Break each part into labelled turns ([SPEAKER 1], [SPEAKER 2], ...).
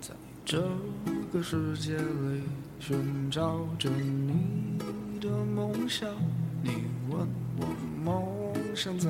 [SPEAKER 1] 在这个世界里寻找着你的梦想，你问我梦想在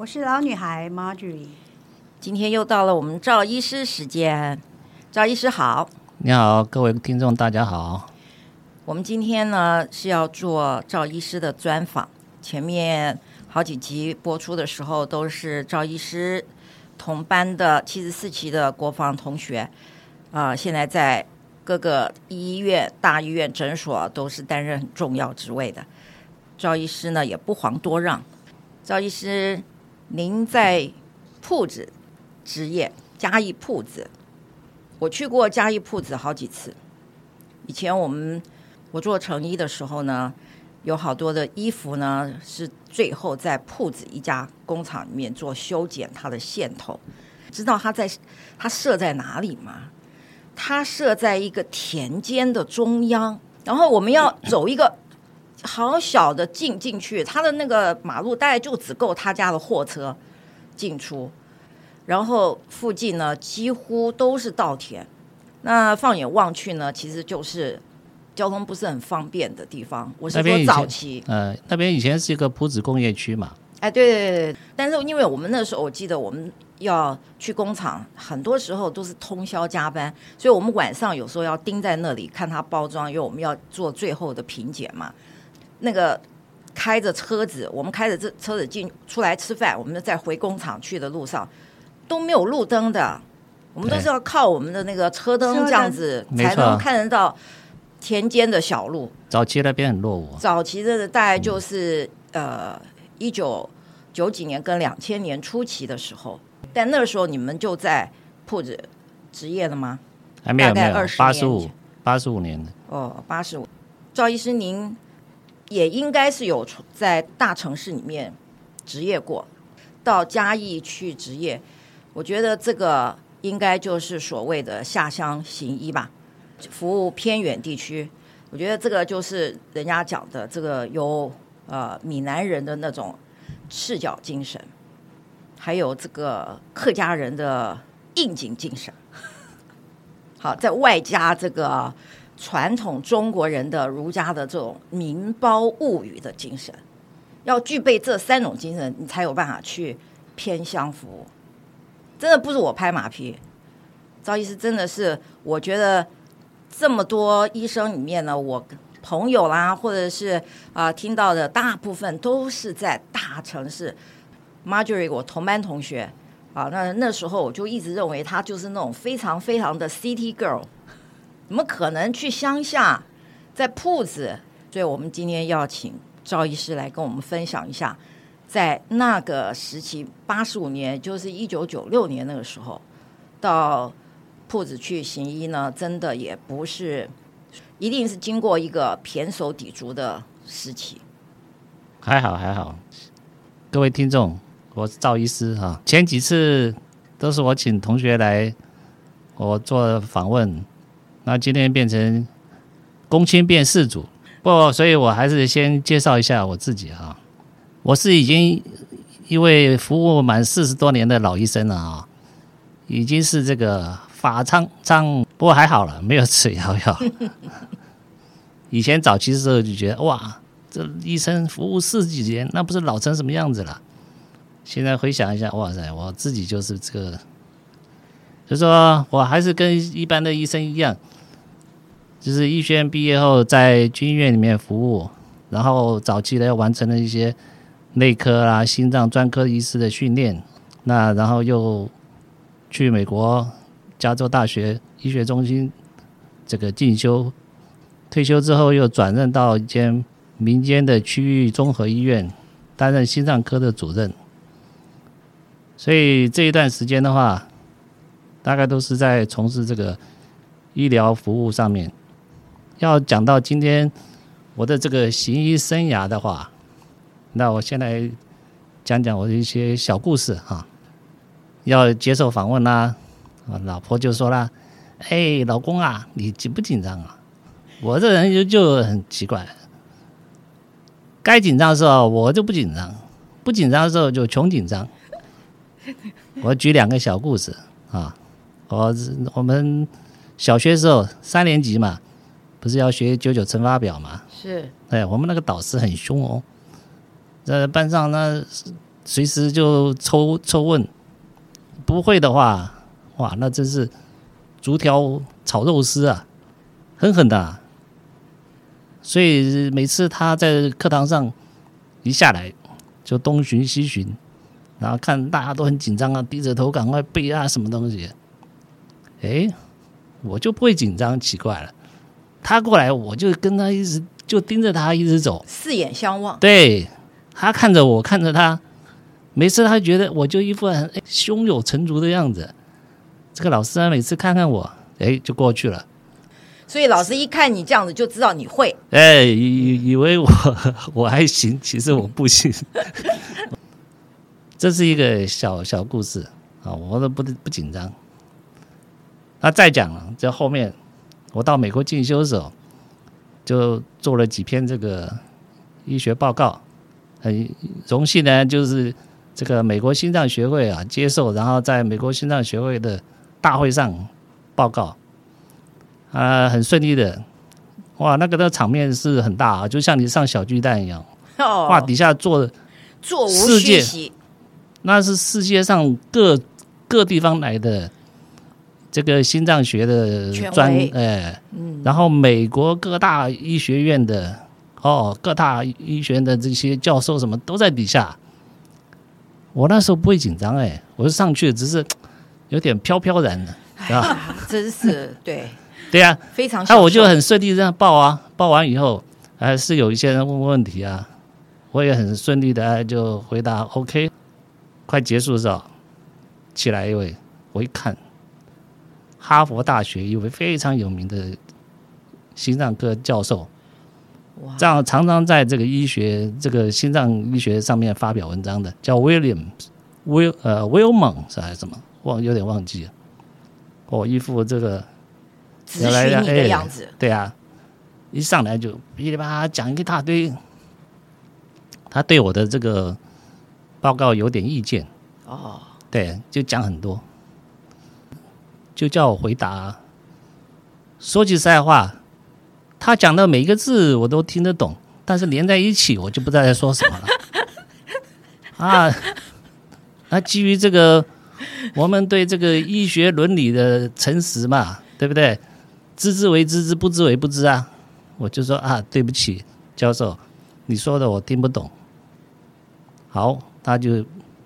[SPEAKER 2] 我是老女孩 Marjorie，
[SPEAKER 3] 今天又到了我们赵医师时间，赵医师好，
[SPEAKER 4] 你好，各位听众大家好。
[SPEAKER 3] 我们今天呢是要做赵医师的专访，前面好几集播出的时候都是赵医师同班的七十四期的国防同学，啊、呃，现在在各个医院、大医院、诊所都是担任很重要职位的。赵医师呢也不遑多让，赵医师。您在铺子职业，嘉义铺子，我去过嘉义铺子好几次。以前我们我做成衣的时候呢，有好多的衣服呢是最后在铺子一家工厂里面做修剪它的线头。知道它在它设在哪里吗？它设在一个田间的中央，然后我们要走一个。好小的进进去，他的那个马路大概就只够他家的货车进出，然后附近呢几乎都是稻田，那放眼望去呢，其实就是交通不是很方便的地方。我是说早期，
[SPEAKER 4] 呃，那边以前是一个铺子工业区嘛。
[SPEAKER 3] 哎，对对对，但是因为我们那时候，我记得我们要去工厂，很多时候都是通宵加班，所以我们晚上有时候要盯在那里看它包装，因为我们要做最后的品检嘛。那个开着车子，我们开着这车子进出来吃饭，我们在回工厂去的路上都没有路灯的，我们都是要靠我们的那个车灯这样子才能看得到田间的小路。
[SPEAKER 4] 早期那边很落伍。
[SPEAKER 3] 早期的大概就是、嗯、呃一九九几年跟两千年初期的时候，但那个时候你们就在铺子职业了吗？
[SPEAKER 4] 还没有，
[SPEAKER 3] 大概二十
[SPEAKER 4] 八十五八十五年的
[SPEAKER 3] 哦，八十五。赵医师您。也应该是有在大城市里面执业过，到嘉义去执业，我觉得这个应该就是所谓的下乡行医吧，服务偏远地区。我觉得这个就是人家讲的这个有呃闽南人的那种赤脚精神，还有这个客家人的应景精神。好，在外加这个。传统中国人的儒家的这种民胞物与的精神，要具备这三种精神，你才有办法去偏乡服务。真的不是我拍马屁，赵医师真的是，我觉得这么多医生里面呢，我朋友啦，或者是啊、听到的大部分都是在大城市。Marjorie，我同班同学啊，那那时候我就一直认为她就是那种非常非常的 City Girl。怎么可能去乡下，在铺子？所以我们今天要请赵医师来跟我们分享一下，在那个时期，八十五年，就是一九九六年那个时候，到铺子去行医呢，真的也不是，一定是经过一个胼手抵足的时期。
[SPEAKER 4] 还好还好，各位听众，我是赵医师哈。前几次都是我请同学来，我做访问。那今天变成公亲变世主，不，所以我还是先介绍一下我自己哈。我是已经一位服务满四十多年的老医生了啊，已经是这个法苍苍，不过还好了，没有吃药药。以前早期的时候就觉得哇，这医生服务四十几年，那不是老成什么样子了？现在回想一下，哇塞，我自己就是这个。就说我还是跟一般的医生一样，就是医学院毕业后在军医院里面服务，然后早期呢完成了一些内科啊、心脏专科医师的训练，那然后又去美国加州大学医学中心这个进修，退休之后又转任到一间民间的区域综合医院担任心脏科的主任。所以这一段时间的话，大概都是在从事这个医疗服务上面。要讲到今天我的这个行医生涯的话，那我先来讲讲我的一些小故事哈。要接受访问啦，老婆就说啦：“哎，老公啊，你紧不紧张啊？”我这人就就很奇怪，该紧张的时候我就不紧张，不紧张的时候就穷紧张。我举两个小故事啊，我我们小学时候三年级嘛。不是要学九九乘法表吗？
[SPEAKER 3] 是，
[SPEAKER 4] 哎，我们那个导师很凶哦，在班上那随时就抽抽问，不会的话，哇，那真是竹条炒肉丝啊，狠狠的啊。所以每次他在课堂上一下来，就东巡西巡，然后看大家都很紧张啊，低着头赶快背啊什么东西，哎，我就不会紧张，奇怪了。他过来，我就跟他一直就盯着他一直走，
[SPEAKER 3] 四眼相望。
[SPEAKER 4] 对，他看着我，看着他，每次他觉得我就一副很胸有成竹的样子。这个老师啊，每次看看我，哎，就过去了。
[SPEAKER 3] 所以老师一看你这样子，就知道你会。
[SPEAKER 4] 哎，以以为我 我还行，其实我不行。这是一个小小故事啊，我都不不紧张。那再讲了，这后面。我到美国进修的时候，就做了几篇这个医学报告，很荣幸呢，就是这个美国心脏学会啊接受，然后在美国心脏学会的大会上报告，啊，很顺利的，哇，那个的场面是很大啊，就像你上小巨蛋一样，哇，底下坐的
[SPEAKER 3] 座无虚席，
[SPEAKER 4] 那是世界上各各地方来的。这个心脏学的专哎，嗯，然后美国各大医学院的哦，各大医学院的这些教授什么都在底下。我那时候不会紧张哎，我就上去只是有点飘飘然的，啊？
[SPEAKER 3] 真是对
[SPEAKER 4] 对呀，
[SPEAKER 3] 非常。
[SPEAKER 4] 那我就很顺利这样报啊，报完以后还是有一些人问问题啊，我也很顺利的就回答 OK。快结束的时候，起来一位，我一看。哈佛大学一位非常有名的心脏科教授，这样常常在这个医学、这个心脏医学上面发表文章的，叫 William，Will 呃 Wilmon 是还是什么？忘有点忘记了。哦，一副这个
[SPEAKER 3] 咨询你的样子，
[SPEAKER 4] 对啊，一上来就噼里啪啦讲一大堆，他对我的这个报告有点意见哦，对，就讲很多。就叫我回答。说句实在话，他讲的每一个字我都听得懂，但是连在一起我就不知道在说什么了。啊，那基于这个，我们对这个医学伦理的诚实嘛，对不对？知之为知之，不知为不知啊。我就说啊，对不起，教授，你说的我听不懂。好，他就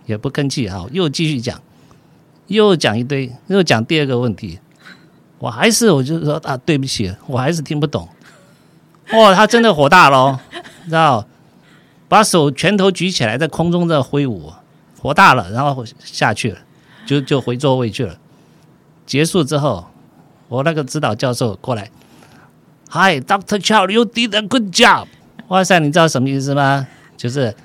[SPEAKER 4] 也不吭气，好，又继续讲。又讲一堆，又讲第二个问题，我还是我就说啊，对不起，我还是听不懂。哦，他真的火大了，知道？把手拳头举起来，在空中在挥舞，火大了，然后下去了，就就回座位去了。结束之后，我那个指导教授过来，Hi, Doctor Chow，you did a good job。哇塞，你知道什么意思吗？就是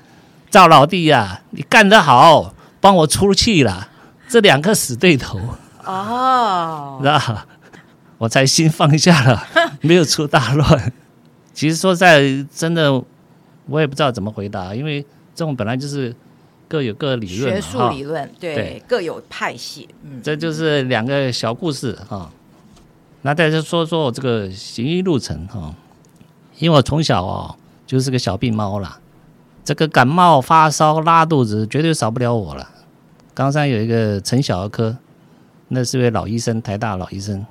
[SPEAKER 4] 赵老弟呀、啊，你干得好，帮我出气了。这两个死对头哦，那我才心放下了，没有出大乱。其实说在真的，我也不知道怎么回答，因为这种本来就是各有各理论，
[SPEAKER 3] 学术理论对，对各有派系。嗯，
[SPEAKER 4] 这就是两个小故事哈。那再说说我这个行医路程哈，因为我从小哦就是个小病猫啦，这个感冒发烧拉肚子绝对少不了我了。冈山有一个陈小儿科，那是位老医生，台大老医生。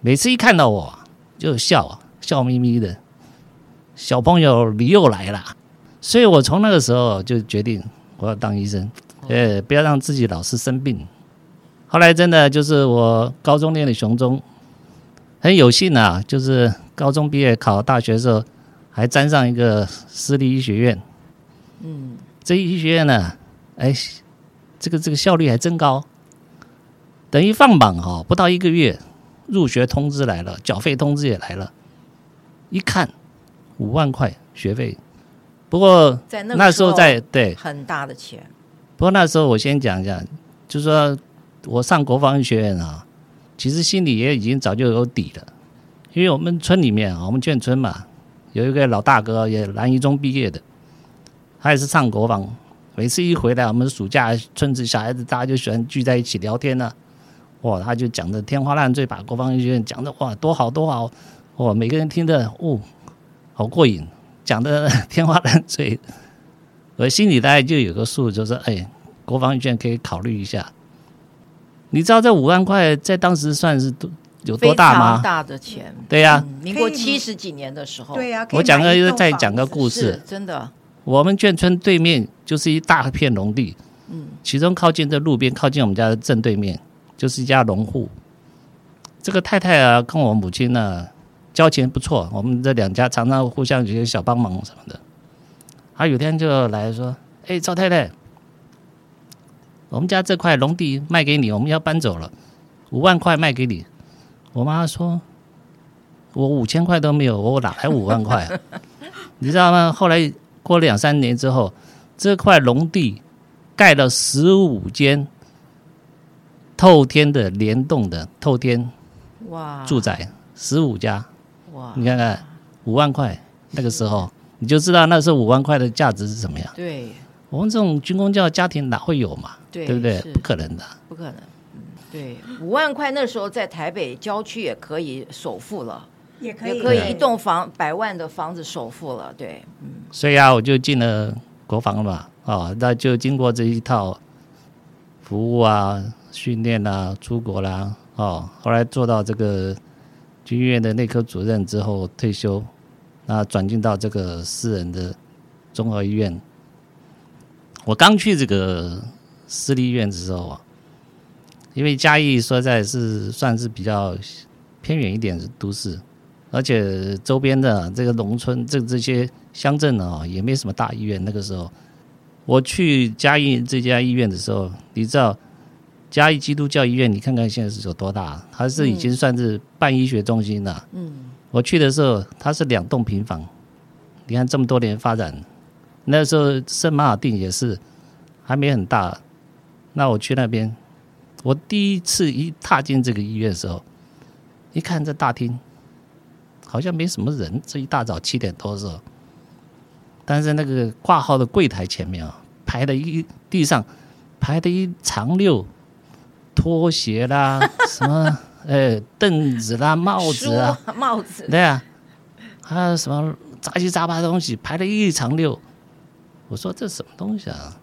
[SPEAKER 4] 每次一看到我就笑，笑眯眯的。小朋友，你又来了。所以我从那个时候就决定我要当医生。呃，不要让自己老是生病。后来真的就是我高中念的雄中，很有幸啊，就是高中毕业考大学的时候，还沾上一个私立医学院。嗯，这医学院呢，哎，这个这个效率还真高。等于放榜哈，不到一个月，入学通知来了，缴费通知也来了，一看五万块学费。不过
[SPEAKER 3] 在那
[SPEAKER 4] 那时候在对
[SPEAKER 3] 很大的钱。
[SPEAKER 4] 不过那时候我先讲一下，就是说。我上国防医学院啊，其实心里也已经早就有底了，因为我们村里面啊，我们眷村嘛，有一个老大哥也南一中毕业的，他也是上国防。每次一回来，我们暑假村子小孩子大家就喜欢聚在一起聊天呢、啊，哇，他就讲的天花乱坠，把国防医学院讲的哇多好多好，哇，每个人听的哦，好过瘾，讲的 天花乱坠，我心里大概就有个数，就是哎，国防医学院可以考虑一下。你知道这五万块在当时算是多有多大吗？
[SPEAKER 3] 大的钱，
[SPEAKER 4] 对呀、啊
[SPEAKER 3] 嗯。民国七十几年的时候，
[SPEAKER 2] 对呀、啊。
[SPEAKER 4] 我讲个再讲个故事，
[SPEAKER 3] 真的。
[SPEAKER 4] 我们眷村对面就是一大片农地，嗯，其中靠近这路边，靠近我们家的正对面，就是一家农户。这个太太啊，跟我母亲呢、啊、交情不错，我们这两家常常互相有些小帮忙什么的。他有天就来说：“哎，赵太太。”我们家这块农地卖给你，我们要搬走了，五万块卖给你。我妈说：“我五千块都没有，我哪来五万块？”啊你知道吗？后来过了两三年之后，这块农地盖了十五间透天的联动的透天哇住宅，十五家哇！你看看五万块那个时候，你就知道那时候五万块的价值是什么样。
[SPEAKER 3] 对。
[SPEAKER 4] 我们这种军工教家庭哪会有嘛？
[SPEAKER 3] 对，
[SPEAKER 4] 对不对？不可能的，
[SPEAKER 3] 不可能。嗯，对，五万块那时候在台北郊区也可以首付了，
[SPEAKER 2] 也可以，
[SPEAKER 3] 可以一栋房百万的房子首付了。对，嗯。
[SPEAKER 4] 所以啊，我就进了国防了嘛，啊、哦，那就经过这一套服务啊、训练啊、出国啦，啊、哦，后来做到这个军医院的内科主任之后退休，那转进到这个私人的综合医院。我刚去这个私立医院的时候啊，因为嘉义说在是算是比较偏远一点的都市，而且周边的这个农村这这些乡镇啊，也没什么大医院。那个时候我去嘉义这家医院的时候，你知道嘉义基督教医院，你看看现在是有多大？它是已经算是半医学中心了。嗯，我去的时候它是两栋平房，你看这么多年发展。那时候圣马尔定也是还没很大，那我去那边，我第一次一踏进这个医院的时候，一看这大厅，好像没什么人。这一大早七点多的时候，但是那个挂号的柜台前面啊，排的一地上排的一长溜拖鞋啦，什么 呃凳子啦，帽子啊，
[SPEAKER 3] 帽子，
[SPEAKER 4] 对啊，还有什么杂七杂八的东西排的一长溜。我说这什么东西啊？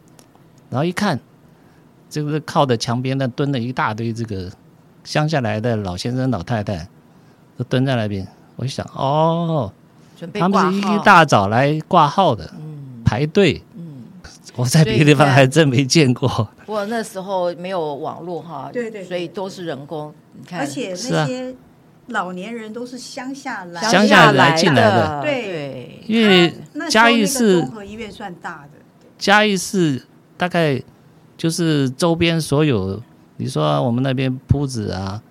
[SPEAKER 4] 然后一看，这个靠着墙边那蹲了一大堆这个乡下来的老先生老太太，都蹲在那边。我就想，哦，他们是一大早来挂号的，嗯、排队。嗯，我在别的地方还真没见过。
[SPEAKER 3] 不过那时候没有网络哈，
[SPEAKER 2] 对对，
[SPEAKER 3] 所以都是人工。你看，
[SPEAKER 2] 而且那些老年人都是乡下来
[SPEAKER 4] 乡下来进来的，
[SPEAKER 2] 对，
[SPEAKER 4] 因为嘉义市
[SPEAKER 2] 综合医院算大的，
[SPEAKER 4] 嘉义市大概就是周边所有，你说我们那边铺子啊，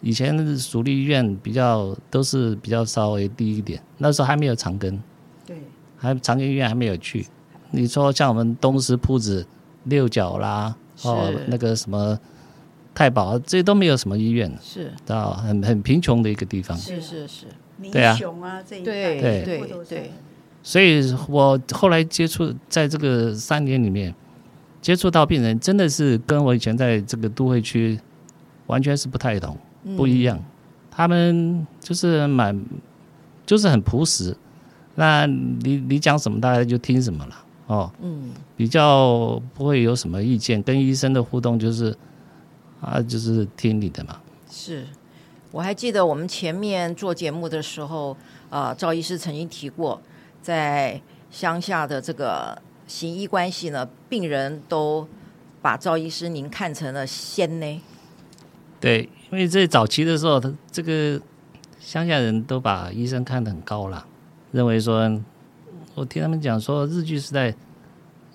[SPEAKER 4] 以前属立医院比较都是比较稍微低一点，那时候还没有长庚，
[SPEAKER 2] 对，
[SPEAKER 4] 还长庚医院还没有去。你说像我们东石铺子、六角啦，哦，那个什么。太保这些都没有什么医院，
[SPEAKER 3] 是
[SPEAKER 4] 到很很贫穷的一个地方。
[SPEAKER 3] 是是是，
[SPEAKER 4] 对啊，
[SPEAKER 3] 对对对对。
[SPEAKER 4] 所以我后来接触，在这个三年里面，接触到病人，真的是跟我以前在这个都会区完全是不太同，不一样。他们就是蛮，就是很朴实。那你你讲什么，大家就听什么了哦。嗯，比较不会有什么意见，跟医生的互动就是。啊，就是听你的嘛。
[SPEAKER 3] 是，我还记得我们前面做节目的时候，呃，赵医师曾经提过，在乡下的这个行医关系呢，病人都把赵医师您看成了仙呢？
[SPEAKER 4] 对，因为在早期的时候，他这个乡下人都把医生看得很高了，认为说，我听他们讲说，日据时代。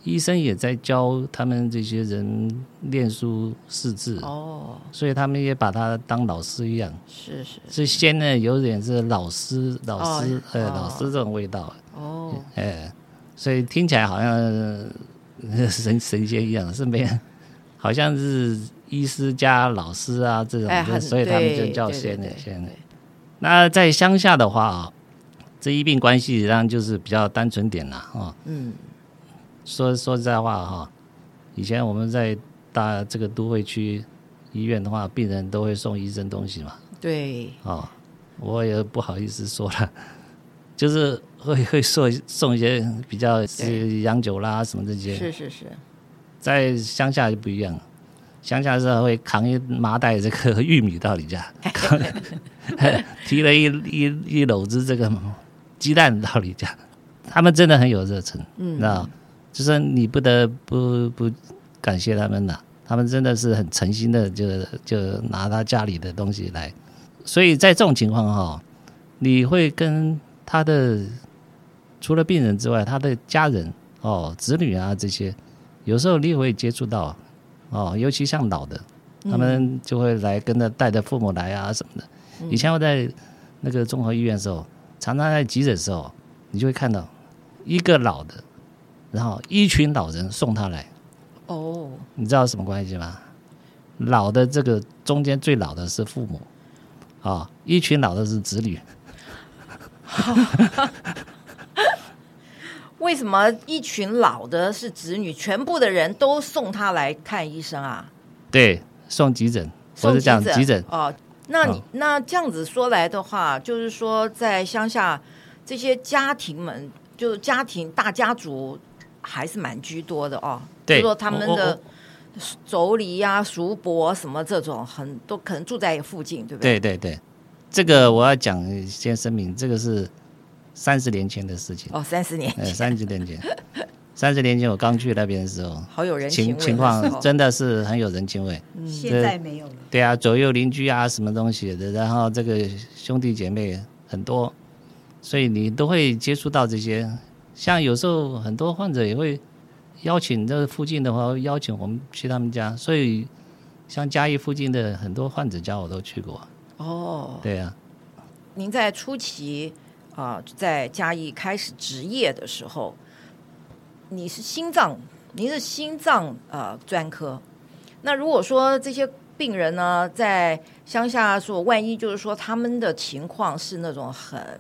[SPEAKER 4] 医生也在教他们这些人练书识字哦，所以他们也把他当老师一样。
[SPEAKER 3] 是是，
[SPEAKER 4] 是先呢，有点是老师老师、哦、呃老师这种味道
[SPEAKER 3] 哦，
[SPEAKER 4] 哎，所以听起来好像 神神仙一样，是没，好像是医师加老师啊这种，哎、所以他们就叫仙人仙人。那在乡下的话啊，这医病关系上就是比较单纯点了啊，嗯。说说实在话哈，以前我们在大这个都会区医院的话，病人都会送医生东西嘛。
[SPEAKER 3] 对。
[SPEAKER 4] 哦，我也不好意思说了，就是会会送送一些比较是洋酒啦什么这些。
[SPEAKER 3] 是是是。
[SPEAKER 4] 在乡下就不一样，乡下是会扛一麻袋这个玉米到你家，提了一一一篓子这个鸡蛋到你家，他们真的很有热忱，嗯，知道。就是你不得不不感谢他们呐，他们真的是很诚心的就，就就拿他家里的东西来，所以在这种情况哈，你会跟他的除了病人之外，他的家人哦、子女啊这些，有时候你也会接触到哦，尤其像老的，他们就会来跟着带着父母来啊什么的。以前我在那个综合医院的时候，常常在急诊的时候，你就会看到一个老的。然后一群老人送他来，
[SPEAKER 3] 哦，
[SPEAKER 4] 你知道什么关系吗？老的这个中间最老的是父母，啊、哦，一群老的是子女。
[SPEAKER 3] 为什么一群老的是子女？全部的人都送他来看医生啊？
[SPEAKER 4] 对，送急诊，我是讲急诊。
[SPEAKER 3] 哦，那你、哦、那这样子说来的话，就是说在乡下这些家庭们，就是家庭大家族。还是蛮居多的哦，
[SPEAKER 4] 对，
[SPEAKER 3] 就说他们的妯娌呀、叔伯什么这种，很多可能住在附近，对不对？
[SPEAKER 4] 对对对，这个我要讲先声明，这个是三十年前的事情
[SPEAKER 3] 哦，三十年前，
[SPEAKER 4] 三十年前，三十年前我刚去那边的时候，
[SPEAKER 3] 好有人情
[SPEAKER 4] 情况，真的是很有人情味。
[SPEAKER 2] 嗯，现在没有了。
[SPEAKER 4] 对啊，左右邻居啊，什么东西的，然后这个兄弟姐妹很多，所以你都会接触到这些。像有时候很多患者也会邀请这附近的话，邀请我们去他们家，所以像嘉义附近的很多患者家我都去过。
[SPEAKER 3] 哦，
[SPEAKER 4] 对啊。
[SPEAKER 3] 您在初期啊、在嘉义开始执业的时候，你是心脏，您是心脏呃专科。那如果说这些病人呢，在乡下说，万一就是说他们的情况是那种很。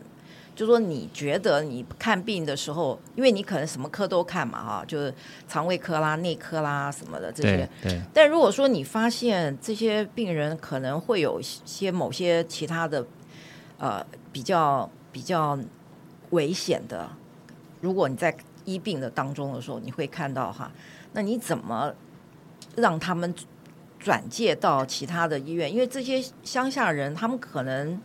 [SPEAKER 3] 就说你觉得你看病的时候，因为你可能什么科都看嘛，哈，就是肠胃科啦、内科啦什么的这些。
[SPEAKER 4] 对。
[SPEAKER 3] 但如果说你发现这些病人可能会有些某些其他的，呃，比较比较危险的，如果你在医病的当中的时候，你会看到哈，那你怎么让他们转介到其他的医院？因为这些乡下人他们可能。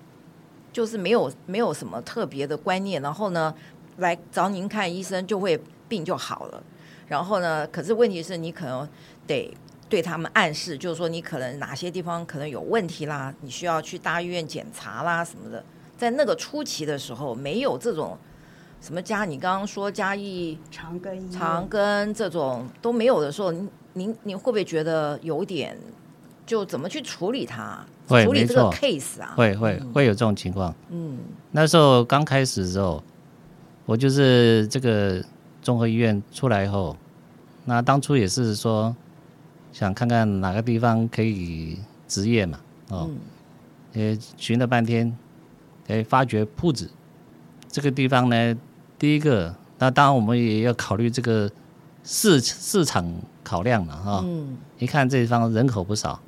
[SPEAKER 3] 就是没有没有什么特别的观念，然后呢，来找您看医生就会病就好了。然后呢，可是问题是你可能得对他们暗示，就是说你可能哪些地方可能有问题啦，你需要去大医院检查啦什么的。在那个初期的时候，没有这种什么嘉，你刚刚说嘉义
[SPEAKER 2] 长庚
[SPEAKER 3] 长庚这种都没有的时候，您您您会不会觉得有点就怎么去处理它？
[SPEAKER 4] 会，
[SPEAKER 3] 处理这个
[SPEAKER 4] case
[SPEAKER 3] 啊，
[SPEAKER 4] 会会会有这种情况。
[SPEAKER 3] 嗯，
[SPEAKER 4] 那时候刚开始的时候，我就是这个综合医院出来以后，那当初也是说想看看哪个地方可以执业嘛，哦，也寻了半天，哎，发掘铺子这个地方呢，第一个，那当然我们也要考虑这个市市场考量了哈。嗯，一看这地方人口不少。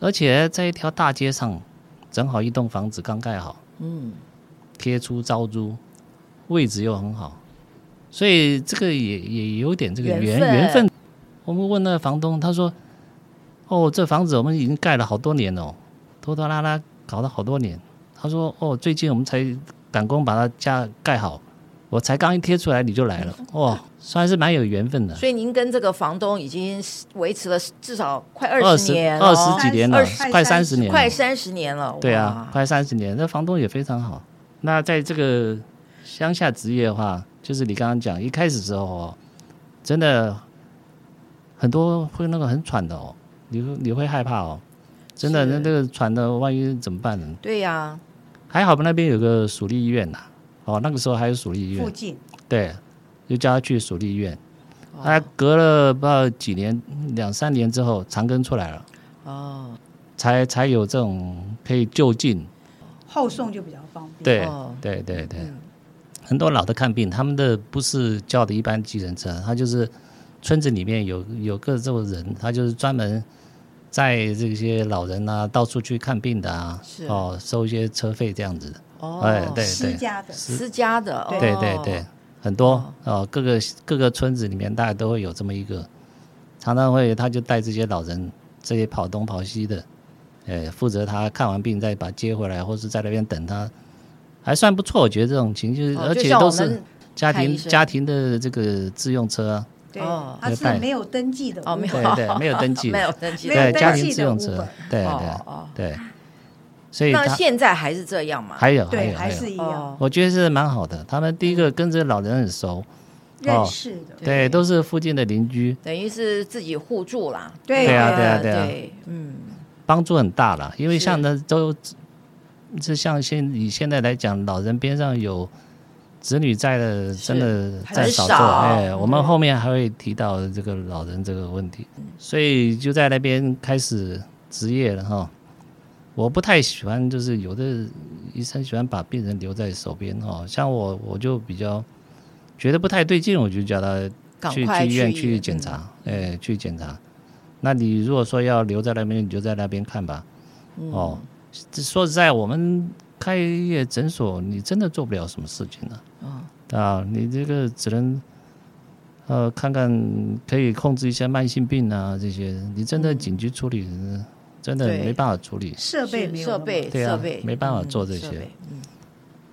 [SPEAKER 4] 而且在一条大街上，正好一栋房子刚盖好，嗯，贴出招租，位置又很好，所以这个也也有点这个缘缘分。我们问那个房东，他说：“哦，这房子我们已经盖了好多年了，拖拖拉拉搞了好多年。”他说：“哦，最近我们才赶工把它家盖好，我才刚一贴出来你就来了，哇，算是蛮有缘分的。
[SPEAKER 3] 所以您跟这个房东已经维持了至少快二十年了，
[SPEAKER 4] 二十几年了，快三十年，
[SPEAKER 3] 快三十年了。
[SPEAKER 4] 对啊，快三十年，那房东也非常好。那在这个乡下职业的话，就是你刚刚讲一开始时候哦，真的很多会那个很喘的哦，你你会害怕哦，真的那这个喘的万一怎么办呢？
[SPEAKER 3] 对呀、啊，
[SPEAKER 4] 还好吧那边有个属立医院呐，哦，那个时候还有属立医院。
[SPEAKER 2] 附近，
[SPEAKER 4] 对，就叫他去属立医院。他隔了不知道几年，两三年之后，长庚出来了，哦，才才有这种可以就近。
[SPEAKER 2] 后送就比较方便。
[SPEAKER 4] 对对对对，嗯、很多老的看病，他们的不是叫的一般计程车，他就是村子里面有有个这种人，他就是专门载这些老人啊到处去看病的啊，是哦，收一些车费这样子的。
[SPEAKER 3] 哦，
[SPEAKER 4] 哎，对对，
[SPEAKER 2] 私家的，
[SPEAKER 3] 私家的，
[SPEAKER 4] 对对对，很多哦，哦，各个各个村子里面大概都会有这么一个，常常会他就带这些老人这些跑东跑西的。呃，负责他看完病再把接回来，或是在那边等他，还算不错。我觉得这种情就是，而且都是家庭家庭的这个自用车啊。
[SPEAKER 2] 对，他是没有登记的。
[SPEAKER 3] 哦，没有，
[SPEAKER 4] 对对，没有登记，
[SPEAKER 3] 没有登记，
[SPEAKER 4] 对，家庭自用车。对对对。所以
[SPEAKER 3] 那现在还是这样吗？
[SPEAKER 4] 还有，
[SPEAKER 2] 对，还是一样。
[SPEAKER 4] 我觉得是蛮好的。他们第一个跟这个老人很熟，
[SPEAKER 2] 认识的，
[SPEAKER 4] 对，都是附近的邻居，
[SPEAKER 3] 等于是自己互助啦。
[SPEAKER 4] 对啊，对啊，对啊，
[SPEAKER 3] 嗯。
[SPEAKER 4] 帮助很大了，因为像那都，是像现以现在来讲，老人边上有子女在的，真的在少做。哎，我们后面还会提到这个老人这个问题，所以就在那边开始执业了哈。我不太喜欢，就是有的医生喜欢把病人留在手边哈，像我我就比较觉得不太对劲，我就叫他去去医院去检查，哎，去检查。那你如果说要留在那边，你就在那边看吧。嗯、哦，说实在，我们开业诊所，你真的做不了什么事情了。啊、哦，啊，你这个只能，呃，看看可以控制一下慢性病啊，这些你真的紧急处理，嗯、真的没办法处理。
[SPEAKER 2] 设备没有
[SPEAKER 3] 设备，
[SPEAKER 4] 对啊，没办法做这些。嗯，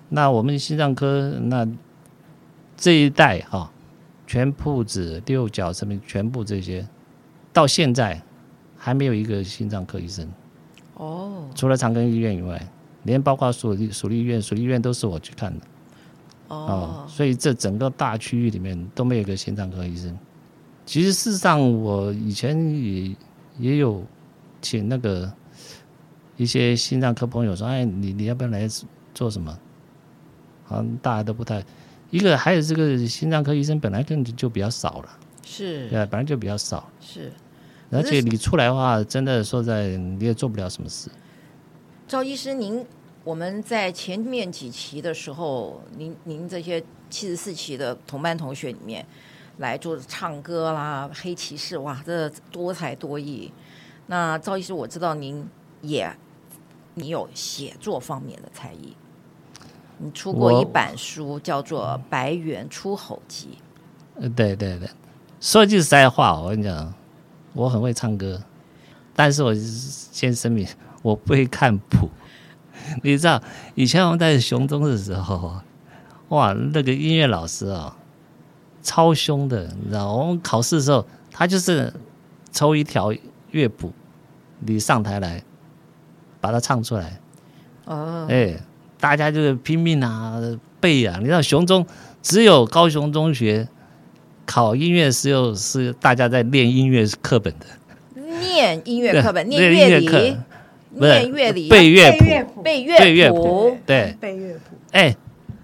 [SPEAKER 4] 那我们心脏科那这一代哈、哦，全铺子、六角什么全部这些。到现在还没有一个心脏科医生哦，除了长庚医院以外，连包括属立属立医院、属立医院都是我去看的哦，所以这整个大区域里面都没有一个心脏科医生。其实事实上，我以前也也有请那个一些心脏科朋友说：“哎，你你要不要来做什么？”好像大家都不太一个，还有这个心脏科医生本来就就比较少了。
[SPEAKER 3] 是，
[SPEAKER 4] 对，本来就比较少。
[SPEAKER 3] 是，
[SPEAKER 4] 而且你出来的话，真的说在你也做不了什么事。
[SPEAKER 3] 赵医师，您我们在前面几期的时候，您您这些七十四期的同班同学里面来做唱歌啦、黑骑士，哇，这多才多艺。那赵医师，我知道您也你有写作方面的才艺，你出过一本书叫做《白猿出吼记》。
[SPEAKER 4] 呃，对对对。说句实在话，我跟你讲，我很会唱歌，但是我先声明，我不会看谱。你知道，以前我们在雄中的时候，哇，那个音乐老师啊、哦，超凶的，你知道，我们考试的时候，他就是抽一条乐谱，你上台来把它唱出来。哦，哎，大家就是拼命啊背啊，你知道，雄中只有高雄中学。考音乐时候是大家在练音乐课本的，
[SPEAKER 3] 念音乐课本，念乐理，念乐理，
[SPEAKER 4] 背乐
[SPEAKER 3] 谱，背乐
[SPEAKER 4] 背乐谱，对，
[SPEAKER 2] 背乐谱。
[SPEAKER 4] 哎，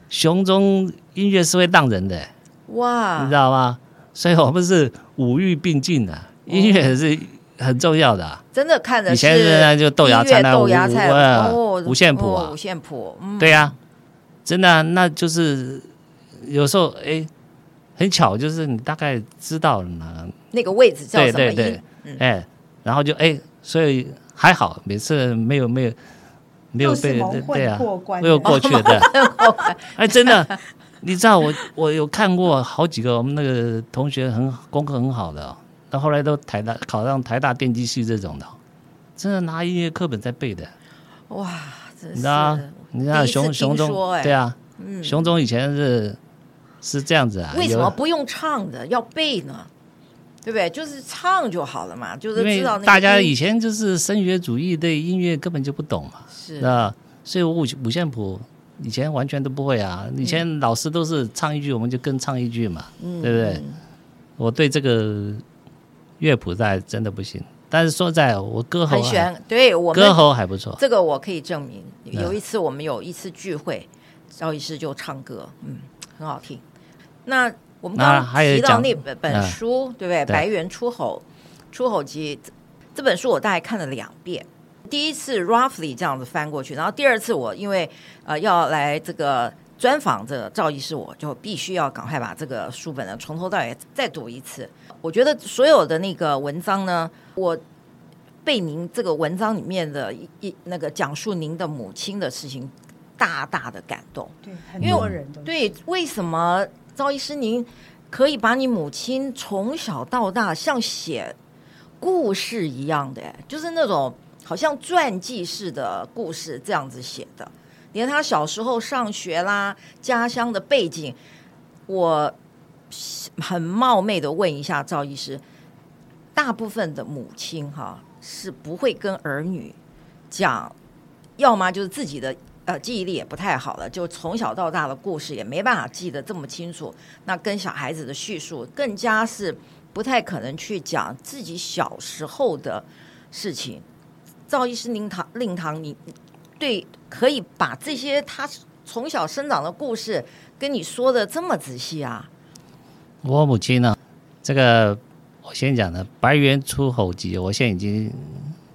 [SPEAKER 4] 熊中音乐是会荡人的，哇，你知道吗？所以我们是五育并进的，音乐是很重要的。
[SPEAKER 3] 真的看的是，
[SPEAKER 4] 以前人就豆芽菜，
[SPEAKER 3] 豆芽菜，
[SPEAKER 4] 五线谱啊，
[SPEAKER 3] 五线谱，
[SPEAKER 4] 对呀，真的，那就是有时候哎。很巧，就是你大概知道哪
[SPEAKER 3] 那个位置叫什么
[SPEAKER 4] 对对对，哎，然后就哎，所以还好，每次没有没有没有被对啊，没有过去的，哎，真的，你知道我我有看过好几个我们那个同学很功课很好的，到后来都台大考上台大电机系这种的，真的拿音乐课本在背的，
[SPEAKER 3] 哇，
[SPEAKER 4] 你知道你知道熊熊中对啊，熊中以前是。是这样子啊？
[SPEAKER 3] 为什么不用唱的，要背呢？对不对？就是唱就好了嘛，就是知道那
[SPEAKER 4] 大家以前就是声学主义，对音乐根本就不懂嘛，
[SPEAKER 3] 是
[SPEAKER 4] 啊，所以我五五线谱以前完全都不会啊。以前老师都是唱一句，我们就跟唱一句嘛，
[SPEAKER 3] 嗯、
[SPEAKER 4] 对不对？我对这个乐谱在真的不行，但是说在我歌喉
[SPEAKER 3] 很喜欢，对我
[SPEAKER 4] 歌喉还不错。
[SPEAKER 3] 这个我可以证明。有一次我们有一次聚会，赵医师就唱歌，嗯，很好听。那我们刚刚提到那本本书，对不对？《白猿出吼出吼集》这本书我大概看了两遍。第一次 roughly 这样子翻过去，然后第二次我因为呃要来这个专访这个赵医师，我就必须要赶快把这个书本呢从头到尾再读一次。我觉得所有的那个文章呢，我被您这个文章里面的一一那个讲述您的母亲的事情大大的感动。
[SPEAKER 2] 对，很多人都
[SPEAKER 3] 对，为什么？赵医师，您可以把你母亲从小到大像写故事一样的，就是那种好像传记式的故事这样子写的，连他小时候上学啦、家乡的背景，我很冒昧的问一下赵医师，大部分的母亲哈是不会跟儿女讲，要么就是自己的。呃，记忆力也不太好了，就从小到大的故事也没办法记得这么清楚。那跟小孩子的叙述更加是不太可能去讲自己小时候的事情。赵医师，令堂令堂，你对可以把这些他从小生长的故事跟你说的这么仔细啊？
[SPEAKER 4] 我母亲呢，这个我先讲的《白猿出吼记》，我现在已经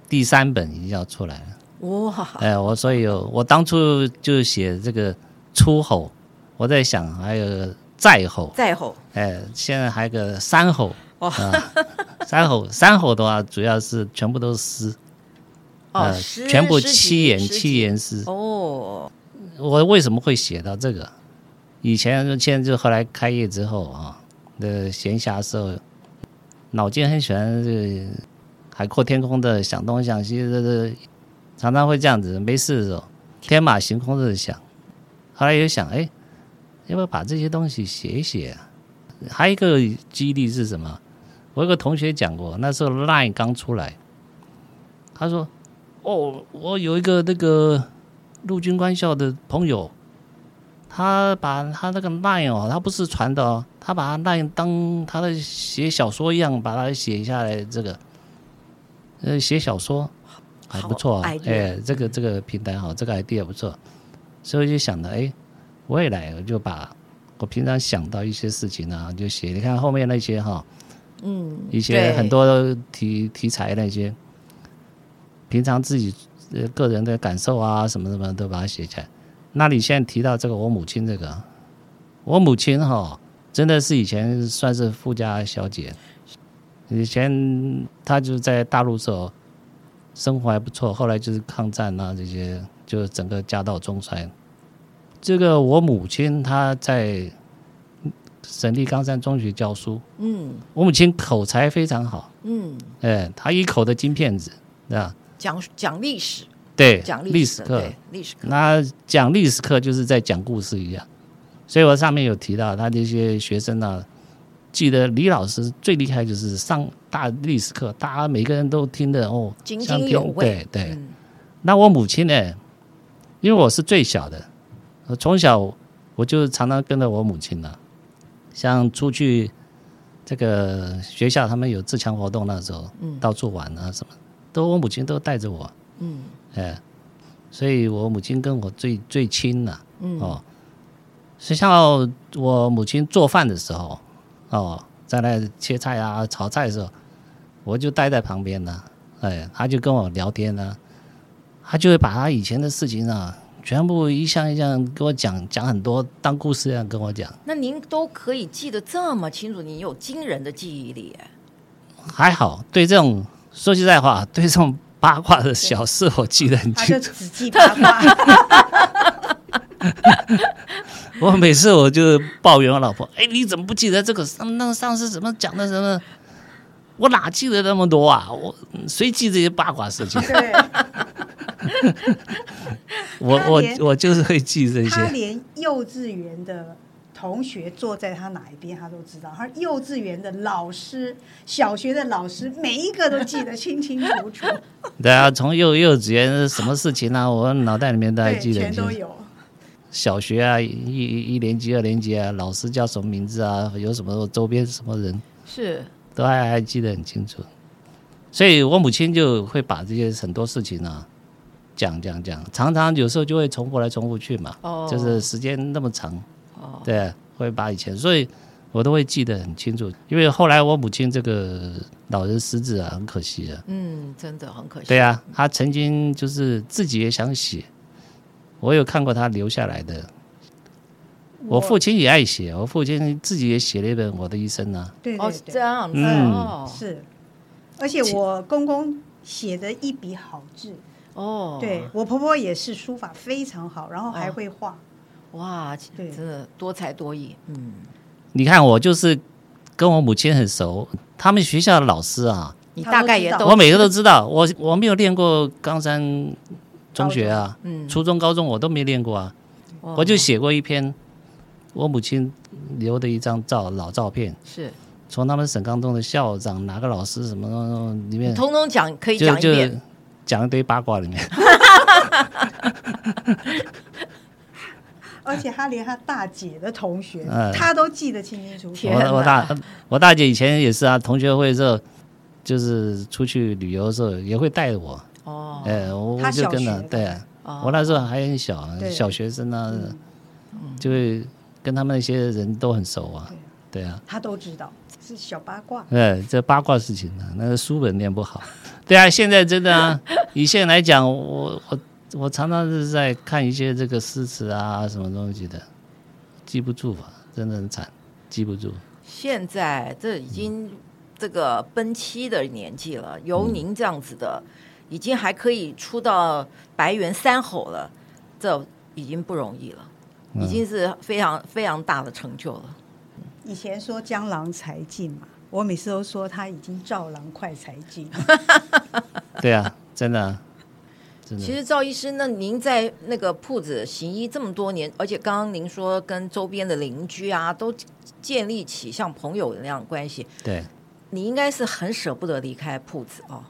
[SPEAKER 4] 第三本已经要出来了。
[SPEAKER 3] 哇！
[SPEAKER 4] 哎，我所以我当初就写这个出吼，我在想还有再吼，
[SPEAKER 3] 再吼，
[SPEAKER 4] 哎，现在还有个三吼，
[SPEAKER 3] 哦，
[SPEAKER 4] 三吼，三吼的话主要是全部都是诗，
[SPEAKER 3] 哦，
[SPEAKER 4] 全部七言七言诗。
[SPEAKER 3] 哦，
[SPEAKER 4] 我为什么会写到这个？以前现在就后来开业之后啊，那闲暇时候，脑筋很喜欢这个海阔天空的想东想西，这这。常常会这样子，没事的时候天马行空的想，后来又想，哎，要不要把这些东西写一写啊？还有一个激励是什么？我有个同学讲过，那时候 Line 刚出来，他说：“哦，我有一个那个陆军官校的朋友，他把他那个 Line 哦，他不是传的哦，他把他 Line 当他的写小说一样，把它写下来。这个，呃，写小说。”还不错啊，哎，这个这个平台好，这个 idea 不错，所以就想着，哎，未来我就把我平常想到一些事情啊，就写。你看后面那些哈，
[SPEAKER 3] 嗯，
[SPEAKER 4] 一些很多题题材那些，平常自己呃个人的感受啊，什么什么都把它写起来。那你现在提到这个我母亲这个，我母亲哈，真的是以前算是富家小姐，以前她就在大陆时候。生活还不错，后来就是抗战啊，这些就整个家道中衰。这个我母亲她在省立冈山中学教书，
[SPEAKER 3] 嗯，
[SPEAKER 4] 我母亲口才非常好，
[SPEAKER 3] 嗯，
[SPEAKER 4] 哎，她一口的金片子，对吧？
[SPEAKER 3] 讲讲历史，
[SPEAKER 4] 对，
[SPEAKER 3] 讲
[SPEAKER 4] 历史课，
[SPEAKER 3] 历史课，
[SPEAKER 4] 那讲历史课就是在讲故事一样。所以我上面有提到，他这些学生呢。记得李老师最厉害就是上大历史课，大家每个人都听得哦，
[SPEAKER 3] 津津有味。
[SPEAKER 4] 对对、嗯，那我母亲呢？因为我是最小的，从小我就常常跟着我母亲呢，像出去这个学校，他们有自强活动那时候，嗯，到处玩啊什么，都我母亲都带着我，
[SPEAKER 3] 嗯，
[SPEAKER 4] 哎，所以我母亲跟我最最亲了，
[SPEAKER 3] 嗯
[SPEAKER 4] 哦，所以像我母亲做饭的时候。哦，在那切菜啊、炒菜的时候，我就待在旁边呢。哎，他就跟我聊天呢，他就会把他以前的事情啊，全部一项一项跟我讲，讲很多，当故事一样跟我讲。
[SPEAKER 3] 那您都可以记得这么清楚，你有惊人的记忆力。
[SPEAKER 4] 还好，对这种说实在话，对这种八卦的小事，我记得很清楚。
[SPEAKER 2] 只记八卦。
[SPEAKER 4] 我每次我就抱怨我老婆，哎，你怎么不记得这个上那个上次怎么讲的什么？我哪记得那么多啊？我谁记这些八卦事情？
[SPEAKER 2] 对，
[SPEAKER 4] 我我我就是会记这些。
[SPEAKER 2] 他连幼稚园的同学坐在他哪一边，他都知道。他幼稚园的老师、小学的老师，每一个都记得清清楚楚。
[SPEAKER 4] 对啊，从幼幼稚园什么事情啊，我脑袋里面都还记得。
[SPEAKER 2] 全都有。
[SPEAKER 4] 小学啊，一一年级、二年级啊，老师叫什么名字啊？有什么周边什么人，
[SPEAKER 3] 是
[SPEAKER 4] 都还还记得很清楚。所以我母亲就会把这些很多事情啊。讲讲讲，常常有时候就会重复来重复去嘛，哦、就是时间那么长，哦、对，会把以前，所以我都会记得很清楚。因为后来我母亲这个老人失智啊，很可惜啊。
[SPEAKER 3] 嗯，真的很可惜。
[SPEAKER 4] 对啊，她曾经就是自己也想写，我有看过他留下来的。我，父亲也爱写，我父亲自己也写了一本《我的一生》啊。
[SPEAKER 2] 对，对，对，
[SPEAKER 3] 哦，这样子，
[SPEAKER 2] 是，而且我公公写的一笔好字。
[SPEAKER 3] 哦，
[SPEAKER 2] 对，我婆婆也是书法非常好，然后还会画，哦、
[SPEAKER 3] 哇，对，真的多才多艺。嗯，
[SPEAKER 4] 你看我就是跟我母亲很熟，他们学校的老师啊，
[SPEAKER 3] 你大概也都，
[SPEAKER 4] 我每个都知道。我我没有练过冈山中学啊，嗯，初中、高中我都没练过啊，哦、我就写过一篇我母亲留的一张照老照片，
[SPEAKER 3] 是。
[SPEAKER 4] 从他们沈冈中的校长哪个老师什么里面，
[SPEAKER 3] 通通讲可以讲一遍。
[SPEAKER 4] 讲一堆八卦里面，
[SPEAKER 2] 而且他连他大姐的同学，嗯、他都记得清清楚楚。
[SPEAKER 4] 我我大我大姐以前也是啊，同学会的时候，就是出去旅游的时候也会带着我。哦，哎，我我就跟着，对啊，哦、我那时候还很小，对小学生啊，嗯、就会跟他们那些人都很熟啊。对，对啊，
[SPEAKER 2] 他都知道是小八卦。
[SPEAKER 4] 哎，这八卦事情呢，那个书本念不好。对啊，现在真的啊，以现在来讲，我我我常常是在看一些这个诗词啊，什么东西的，记不住啊，真的很惨，记不住。
[SPEAKER 3] 现在这已经这个奔七的年纪了，由您这样子的，已经还可以出到白猿三吼了，这已经不容易了，已经是非常非常大的成就了。
[SPEAKER 2] 以前说江郎才尽嘛。我每次都说他已经赵郎快才尽。
[SPEAKER 4] 对啊，真的，真的。
[SPEAKER 3] 其实赵医师，那您在那个铺子行医这么多年，而且刚刚您说跟周边的邻居啊，都建立起像朋友那样的关系。
[SPEAKER 4] 对，你
[SPEAKER 3] 应该是很舍不得离开铺子哦。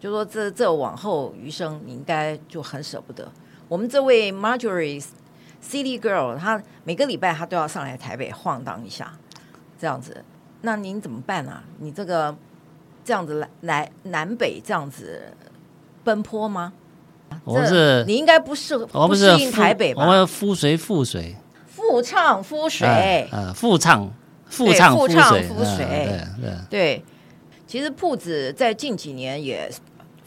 [SPEAKER 3] 就说这这往后余生，你应该就很舍不得。我们这位 Marjorie City Girl，她每个礼拜她都要上来台北晃荡一下，这样子。那您怎么办啊？你这个这样子来来南北这样子奔波吗？
[SPEAKER 4] 我们是，
[SPEAKER 3] 你应该不适合，
[SPEAKER 4] 我们是
[SPEAKER 3] 不适应台北吧？
[SPEAKER 4] 我们夫随妇随，
[SPEAKER 3] 妇唱夫随，
[SPEAKER 4] 啊，妇唱妇唱夫随，
[SPEAKER 3] 对对对。其实铺子在近几年也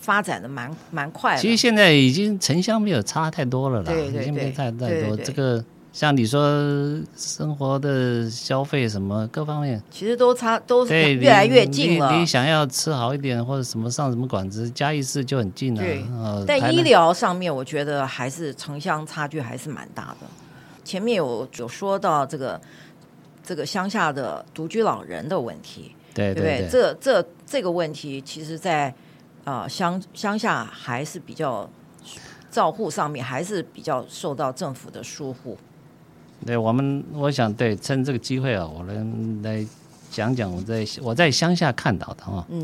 [SPEAKER 3] 发展的蛮蛮快的。
[SPEAKER 4] 其实现在已经城乡没有差太多了啦，已经没有差太多。这个。像你说生活的消费什么各方面，
[SPEAKER 3] 其实都差都越来越近了。
[SPEAKER 4] 你，你，你想要吃好一点或者什么上什么馆子，嘉义市就很近了。对，
[SPEAKER 3] 呃、但医疗上面，我觉得还是城乡差距还是蛮大的。前面有有说到这个这个乡下的独居老人的问题，
[SPEAKER 4] 对对对，
[SPEAKER 3] 这这这个问题，其实在啊乡乡下还是比较照护上面还是比较受到政府的疏忽。
[SPEAKER 4] 对我们，我想对趁这个机会啊，我们来讲讲我在我在乡下看到的啊。嗯，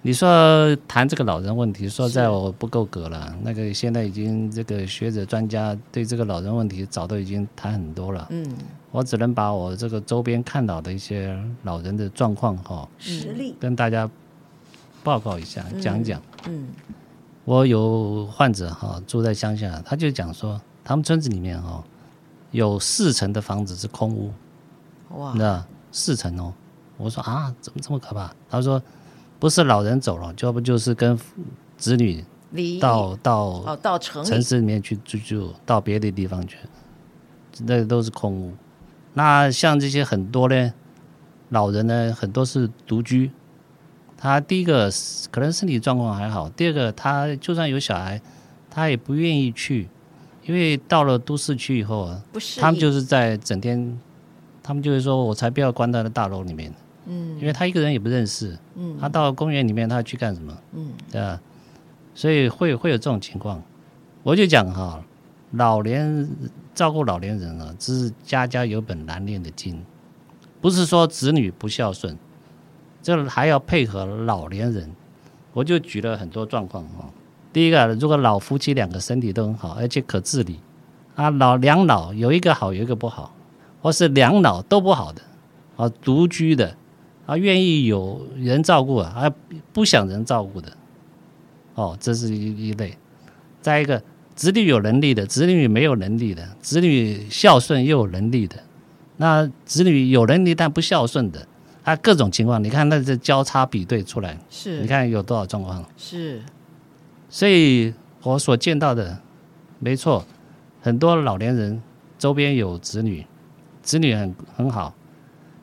[SPEAKER 4] 你说谈这个老人问题，说在我不够格了。那个现在已经这个学者专家对这个老人问题早都已经谈很多了。嗯，我只能把我这个周边看到的一些老人的状况哈，实例跟大家报告一下，讲讲。嗯，我有患者哈住在乡下，他就讲说他们村子里面哈。有四层的房子是空屋，哇，那四层哦。我说啊，怎么这么可怕？他说不是老人走了，要不就是跟子女到到
[SPEAKER 3] 哦到城
[SPEAKER 4] 城市里面去住住，到别的地方去，那都是空屋。那像这些很多呢，老人呢，很多是独居。他第一个可能身体状况还好，第二个他就算有小孩，他也不愿意去。因为到了都市区以后啊，他们就是在整天，他们就会说：“我才不要关在那大楼里面。”嗯，因为他一个人也不认识。嗯，他到公园里面，他去干什么？嗯，对吧？所以会会有这种情况。我就讲哈，老年照顾老年人啊，这是家家有本难念的经，不是说子女不孝顺，这还要配合老年人。我就举了很多状况啊。第一个，如果老夫妻两个身体都很好，而且可自理，啊，老两老有一个好，有一个不好，或是两老都不好的，啊，独居的，啊，愿意有人照顾啊，啊，不想人照顾的，哦，这是一一类。再一个，子女有能力的，子女没有能力的，子女孝顺又有能力的，那子女有能力但不孝顺的，啊，各种情况，你看那这交叉比对出来，
[SPEAKER 3] 是，
[SPEAKER 4] 你看有多少状况？
[SPEAKER 3] 是。
[SPEAKER 4] 所以我所见到的，没错，很多老年人周边有子女，子女很很好，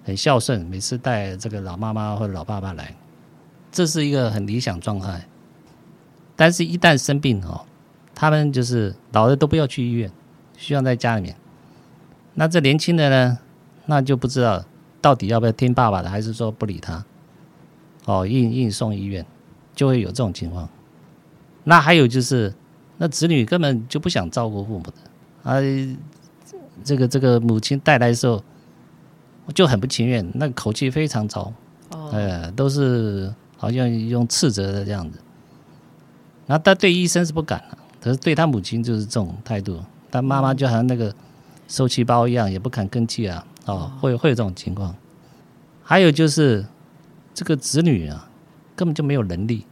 [SPEAKER 4] 很孝顺，每次带这个老妈妈或者老爸爸来，这是一个很理想状态。但是，一旦生病哦，他们就是老的都不要去医院，需要在家里面。那这年轻的呢，那就不知道到底要不要听爸爸的，还是说不理他，哦，硬硬送医院，就会有这种情况。那还有就是，那子女根本就不想照顾父母的，啊，这个这个母亲带来的时候，就很不情愿，那个口气非常糟，哦，呃，都是好像用斥责的这样子。那他对医生是不敢的，可是对他母亲就是这种态度。他妈妈就好像那个受气包一样，也不肯吭气啊，哦，会会有这种情况。还有就是这个子女啊，根本就没有能力。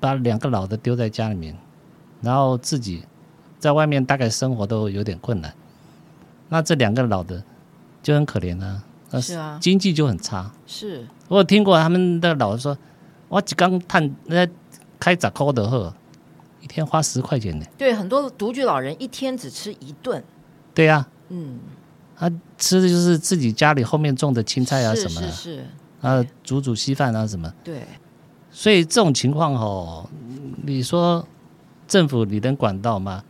[SPEAKER 4] 把两个老的丢在家里面，然后自己在外面大概生活都有点困难，那这两个老的就很可怜啊，是啊，经济就很差。
[SPEAKER 3] 是，
[SPEAKER 4] 我有听过他们的老人说，我刚探那开杂货的货，一天花十块钱呢。
[SPEAKER 3] 对，很多独居老人一天只吃一顿。
[SPEAKER 4] 对呀、啊，
[SPEAKER 3] 嗯，
[SPEAKER 4] 他吃的就是自己家里后面种的青菜啊什么的，
[SPEAKER 3] 是是，是
[SPEAKER 4] 啊，煮煮稀饭啊什么。
[SPEAKER 3] 对。
[SPEAKER 4] 所以这种情况哦，你说政府你能管到吗？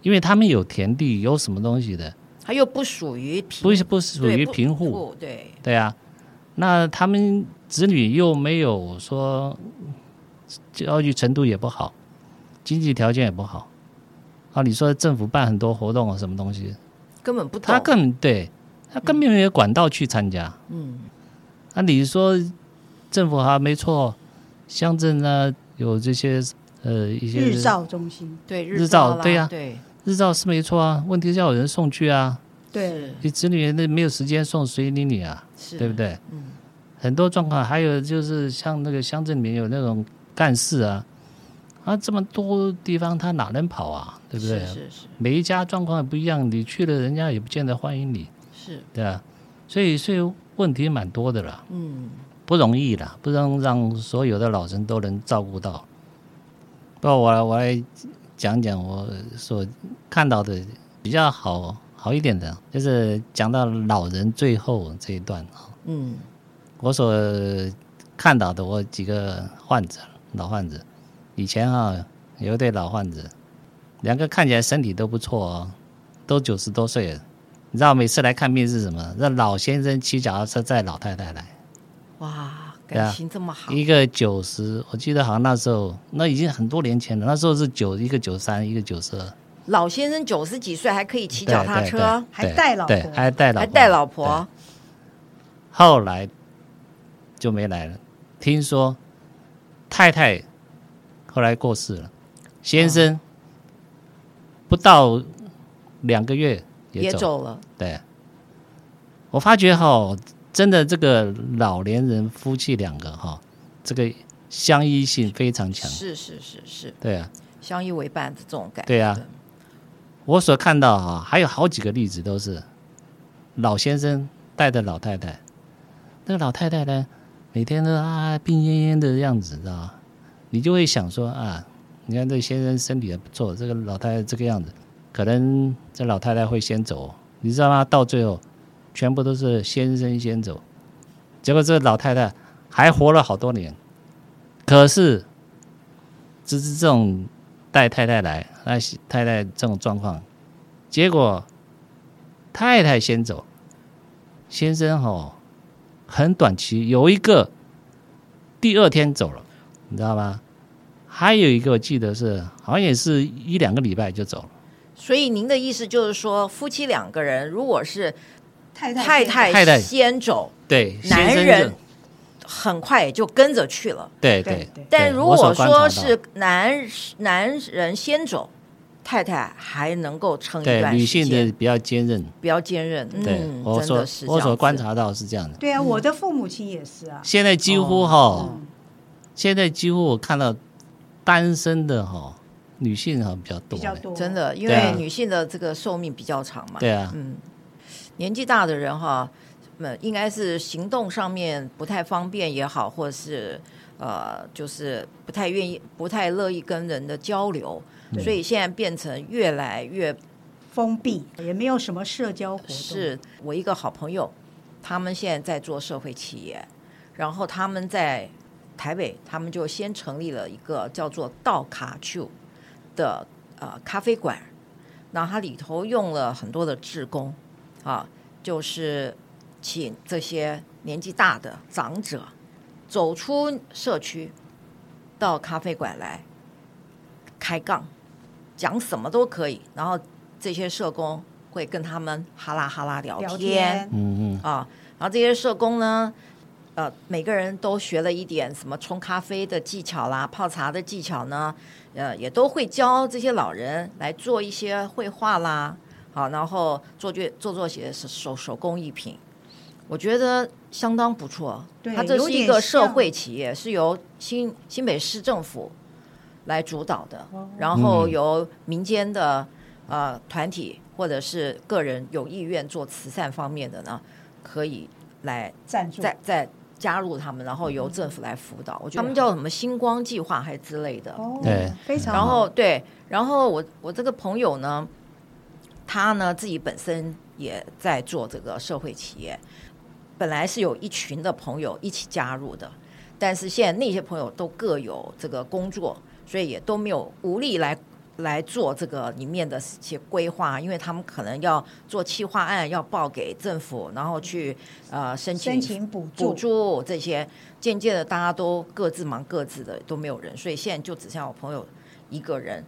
[SPEAKER 4] 因为他们有田地，有什么东西的，
[SPEAKER 3] 他又不属于贫，
[SPEAKER 4] 不不属于贫户，
[SPEAKER 3] 对
[SPEAKER 4] 对啊，那他们子女又没有说教育程度也不好，经济条件也不好啊。你说政府办很多活动啊，什么东西
[SPEAKER 3] 根本不懂，
[SPEAKER 4] 他根本对他根本没有管道去参加。
[SPEAKER 3] 嗯，
[SPEAKER 4] 那你说政府还没错。乡镇呢，有这些呃一些
[SPEAKER 2] 日照中心，
[SPEAKER 3] 对
[SPEAKER 4] 日照，对呀，
[SPEAKER 3] 对
[SPEAKER 4] 日照是没错啊。问题是要有人送去啊，
[SPEAKER 2] 对，
[SPEAKER 4] 你子女那没有时间送，谁理你啊？对不对？
[SPEAKER 3] 嗯，
[SPEAKER 4] 很多状况，还有就是像那个乡镇里面有那种干事啊，啊，这么多地方他哪能跑啊？对不对？
[SPEAKER 3] 是是是，
[SPEAKER 4] 每一家状况也不一样，你去了人家也不见得欢迎你，
[SPEAKER 3] 是，
[SPEAKER 4] 对啊，所以所以问题蛮多的啦。
[SPEAKER 3] 嗯。
[SPEAKER 4] 不容易的，不能让所有的老人都能照顾到。不，我来我来讲讲我所看到的比较好好一点的，就是讲到老人最后这一段啊。
[SPEAKER 3] 嗯，
[SPEAKER 4] 我所看到的，我几个患者，老患者，以前啊有一对老患者，两个看起来身体都不错哦，都九十多岁了。你知道每次来看病是什么？让老先生骑脚踏车载老太太来。
[SPEAKER 3] 哇，感情这么好！
[SPEAKER 4] 一个九十，我记得好像那时候，那已经很多年前了。那时候是九，一个九三，一个九十二。
[SPEAKER 3] 老先生九十几岁还可以骑脚踏车，
[SPEAKER 2] 还带老婆，
[SPEAKER 4] 还带老婆，
[SPEAKER 3] 还带老婆。
[SPEAKER 4] 后来就没来了。听说太太后来过世了，先生不到两个月也走，
[SPEAKER 3] 了。
[SPEAKER 4] 对，我发觉哈。真的，这个老年人夫妻两个哈，这个相依性非常强。
[SPEAKER 3] 是是是是，
[SPEAKER 4] 对啊，
[SPEAKER 3] 相依为伴的这种感觉。
[SPEAKER 4] 对啊，我所看到哈，还有好几个例子都是老先生带着老太太，那个老太太呢，每天都啊病恹恹的样子，知道吗？你就会想说啊，你看这先生身体还不错，这个老太太这个样子，可能这老太太会先走，你知道吗？到最后。全部都是先生先走，结果这老太太还活了好多年，可是只是这种带太太来，那太太这种状况，结果太太先走，先生哦，很短期有一个第二天走了，你知道吗？还有一个我记得是好像也是一两个礼拜就走了，
[SPEAKER 3] 所以您的意思就是说，夫妻两个人如果是
[SPEAKER 2] 太太
[SPEAKER 3] 太
[SPEAKER 2] 太
[SPEAKER 3] 先走，
[SPEAKER 4] 对，
[SPEAKER 3] 男人很快也就跟着去了。
[SPEAKER 4] 对对
[SPEAKER 2] 对对，
[SPEAKER 3] 但如果说是男男人先走，太太还能够撑一
[SPEAKER 4] 对女
[SPEAKER 3] 段时间，
[SPEAKER 4] 性的比较坚韧，
[SPEAKER 3] 比较坚韧。
[SPEAKER 4] 对
[SPEAKER 3] 嗯，
[SPEAKER 4] 我所
[SPEAKER 3] 真的是
[SPEAKER 4] 我所观察到是这样的。
[SPEAKER 2] 对啊，我的父母亲也是啊。
[SPEAKER 4] 现在几乎哈、
[SPEAKER 3] 哦
[SPEAKER 4] 现在几乎我看到单身的哈女性哈比较多，
[SPEAKER 2] 比较多，
[SPEAKER 3] 真的，因为女性的这个寿命比较长嘛。
[SPEAKER 4] 对啊，
[SPEAKER 3] 嗯，年纪大的人哈，那，应该是行动上面不太方便也好，或者是呃，就是不太愿意、不太乐意跟人的交流，所以现在变成越来越
[SPEAKER 2] 封闭，也没有什么社交活动。
[SPEAKER 3] 是我一个好朋友，他们现在在做社会企业，然后他们在台北，他们就先成立了一个叫做道卡丘的呃咖啡馆，那它里头用了很多的志工啊，就是请这些年纪大的长者走出社区，到咖啡馆来开杠，讲什么都可以，然后这些社工会跟他们哈拉哈拉聊天，
[SPEAKER 2] 聊天，
[SPEAKER 4] 嗯嗯，
[SPEAKER 3] 啊，然后这些社工呢，呃，每个人都学了一点什么冲咖啡的技巧啦，泡茶的技巧呢，呃，也都会教这些老人来做一些绘画啦，好，然后做做做做些手手工艺品，我觉得相当不错。
[SPEAKER 2] 对
[SPEAKER 3] 它这是一个社会企业，是由新新北市政府来主导的，
[SPEAKER 2] 哦
[SPEAKER 3] 然后由民间的呃团体或者是个人有意愿做慈善方面的呢，可以来
[SPEAKER 2] 赞助，
[SPEAKER 3] 再再加入他们，然后由政府来辅导。我觉得他们叫什么星光计划还之类的。
[SPEAKER 2] 哦，
[SPEAKER 4] 对
[SPEAKER 2] 非常。
[SPEAKER 3] 然后对，然后我我这个朋友呢，他呢自己本身也在做这个社会企业，本来是有一群的朋友一起加入的，但是现在那些朋友都各有这个工作，所以也都没有无力来来做这个里面的一些规划，因为他们可能要做企划案，要报给政府，然后去呃申请
[SPEAKER 2] 申请补助
[SPEAKER 3] 补助这些，渐渐的大家都各自忙各自的，都没有人，所以现在就只剩下我朋友一个人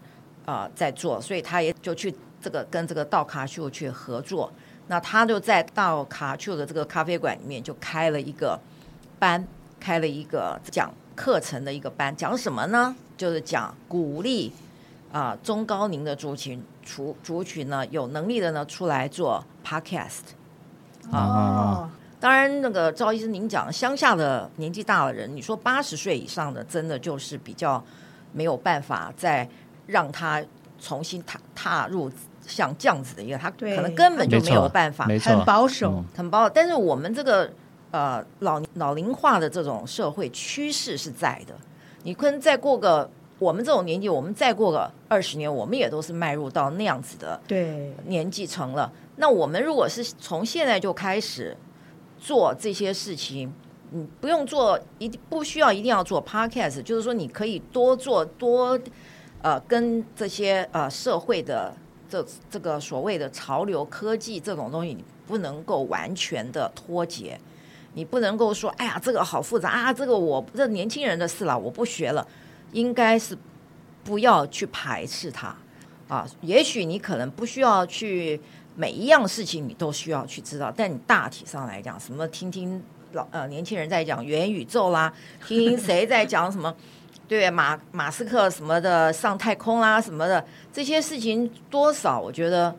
[SPEAKER 3] 啊、呃、在做，所以他也就去这个跟这个道卡秀去合作。那他就在道卡秀的这个咖啡馆里面就开了一个班，开了一个讲课程的一个班，讲什么呢？就是讲鼓励啊、呃、中高龄的族群族族群呢有能力的呢出来做 podcast 啊。
[SPEAKER 2] 哦，
[SPEAKER 3] 当然，那个赵医生您讲乡下的年纪大的人，你说八十岁以上的，真的就是比较没有办法再让他重新踏踏入。像这样子的一个，他可能根本就没有办法，
[SPEAKER 2] 很保守，
[SPEAKER 4] 嗯
[SPEAKER 3] 很保守。但是我们这个呃老老龄化的这种社会趋势是在的。你可能再过个我们这种年纪，我们再过个二十年，我们也都是迈入到那样子的
[SPEAKER 2] 对，
[SPEAKER 3] 年纪成了。那我们如果是从现在就开始做这些事情，你不用做，一不需要一定要做 podcast，就是说你可以多做多呃跟这些呃社会的。这这个所谓的潮流科技这种东西，你不能够完全的脱节，你不能够说，哎呀，这个好复杂啊，这个我这年轻人的事了，我不学了，应该是不要去排斥它啊。也许你可能不需要去每一样事情你都需要去知道，但你大体上来讲，什么听听老呃年轻人在讲元宇宙啦，听谁在讲什么。对马马斯克什么的上太空啦、什么的这些事情，多少我觉得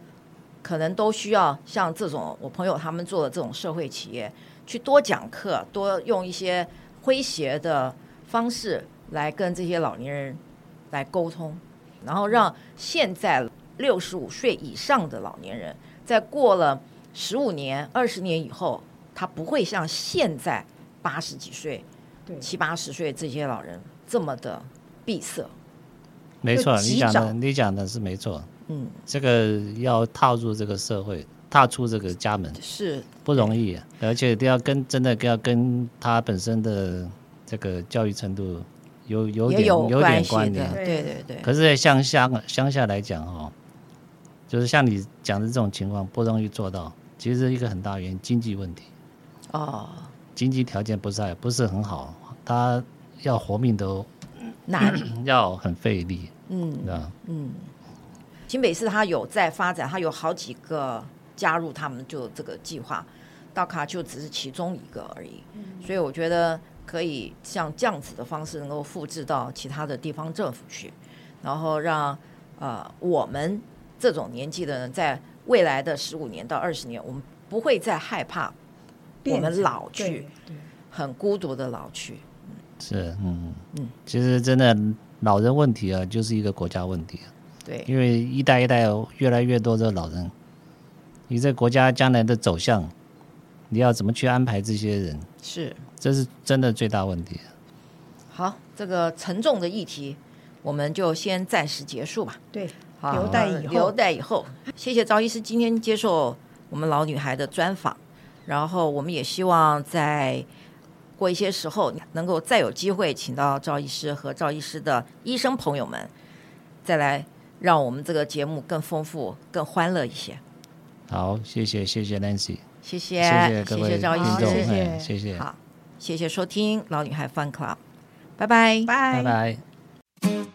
[SPEAKER 3] 可能都需要像这种我朋友他们做的这种社会企业去多讲课，多用一些诙谐的方式来跟这些老年人来沟通，然后让现在六十五岁以上的老年人，在过了十五年、二十年以后，他不会像现在八十几
[SPEAKER 2] 岁、
[SPEAKER 3] 七八十岁这些老人。这么的闭塞，
[SPEAKER 4] 没错，你
[SPEAKER 2] 讲
[SPEAKER 4] 的你讲的是没错。
[SPEAKER 3] 嗯，
[SPEAKER 4] 这个要踏入这个社会，踏出这个家门
[SPEAKER 3] 是。
[SPEAKER 4] 不容易，而且都要跟真的要跟他本身的这个教育程度有有点
[SPEAKER 3] 也有
[SPEAKER 4] 有点关
[SPEAKER 3] 联。对对对。
[SPEAKER 4] 可是，在乡下乡下来讲哦，就是像你讲的这种情况不容易做到，其实一个很大原因经济问题。
[SPEAKER 3] 哦，
[SPEAKER 4] 经济条件不是不是很好，他。要活命都
[SPEAKER 3] 难，
[SPEAKER 4] 要很费力，
[SPEAKER 3] 嗯，
[SPEAKER 4] 啊，
[SPEAKER 3] 嗯，新北市他有在发展，他有好几个加入他们就这个计划，道卡就只是其中一个而已。所以我觉得可以像这样子的方式，能够复制到其他的地方政府去，然后让呃我们这种年纪的人，在未来的十五年到二十年，我们不会再害怕我们老去，很孤独的老去。
[SPEAKER 4] 是，嗯嗯，其实真的老人问题啊，就是一个国家问题。
[SPEAKER 3] 对，
[SPEAKER 4] 因为一代一代越来越多的老人，你这国家将来的走向，你要怎么去安排这些人？
[SPEAKER 3] 是，
[SPEAKER 4] 这是真的最大问题。
[SPEAKER 3] 好，这个沉重的议题，我们就先暂时结束吧。
[SPEAKER 2] 对，
[SPEAKER 3] 好，
[SPEAKER 2] 留待以后。
[SPEAKER 3] 留待以后。谢谢赵医师今天接受我们老女孩的专访，然后我们也希望在过一些时候，能够再有机会请到赵医师和赵医师的医生朋友们再来。让我们这个节目更丰富、更欢乐一些。
[SPEAKER 4] 好，谢谢谢谢 Nancy，
[SPEAKER 3] 谢谢
[SPEAKER 4] 谢谢各位
[SPEAKER 3] 谢谢赵医师，
[SPEAKER 4] 听众，
[SPEAKER 2] 谢谢
[SPEAKER 4] 谢谢，
[SPEAKER 3] 好，谢谢收听老女孩 Fun Club，拜拜，
[SPEAKER 2] 拜。
[SPEAKER 4] 拜拜。